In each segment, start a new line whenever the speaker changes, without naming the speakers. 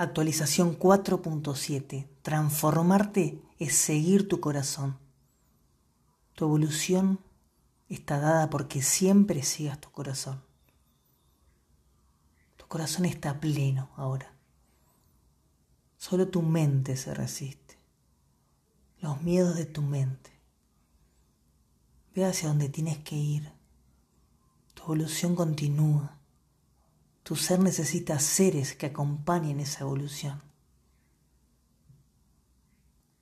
Actualización 4.7. Transformarte es seguir tu corazón. Tu evolución está dada porque siempre sigas tu corazón. Tu corazón está pleno ahora. Solo tu mente se resiste. Los miedos de tu mente. Ve hacia donde tienes que ir. Tu evolución continúa. Tu ser necesita seres que acompañen esa evolución.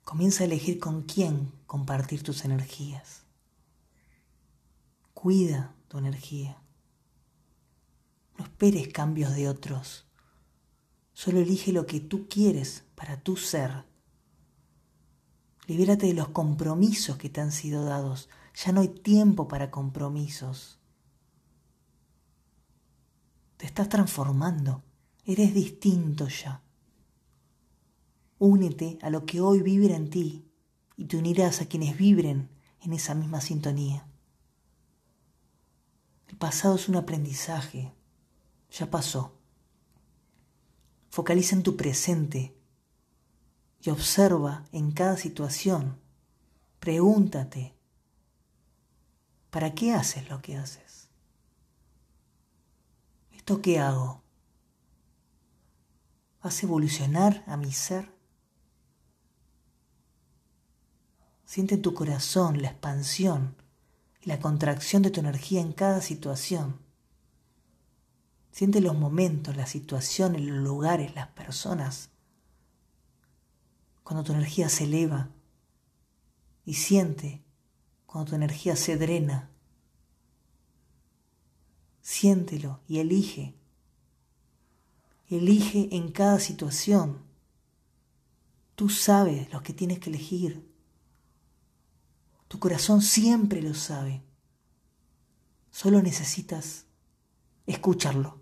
Comienza a elegir con quién compartir tus energías. Cuida tu energía. No esperes cambios de otros. Solo elige lo que tú quieres para tu ser. Libérate de los compromisos que te han sido dados. Ya no hay tiempo para compromisos. Te estás transformando. Eres distinto ya. Únete a lo que hoy vibra en ti y te unirás a quienes vibren en esa misma sintonía. El pasado es un aprendizaje. Ya pasó. Focaliza en tu presente y observa en cada situación. Pregúntate, ¿para qué haces lo que haces? Qué hago? ¿Hace evolucionar a mi ser? Siente en tu corazón la expansión y la contracción de tu energía en cada situación. Siente los momentos, las situaciones, los lugares, las personas. Cuando tu energía se eleva y siente cuando tu energía se drena Siéntelo y elige. Elige en cada situación. Tú sabes lo que tienes que elegir. Tu corazón siempre lo sabe. Solo necesitas escucharlo.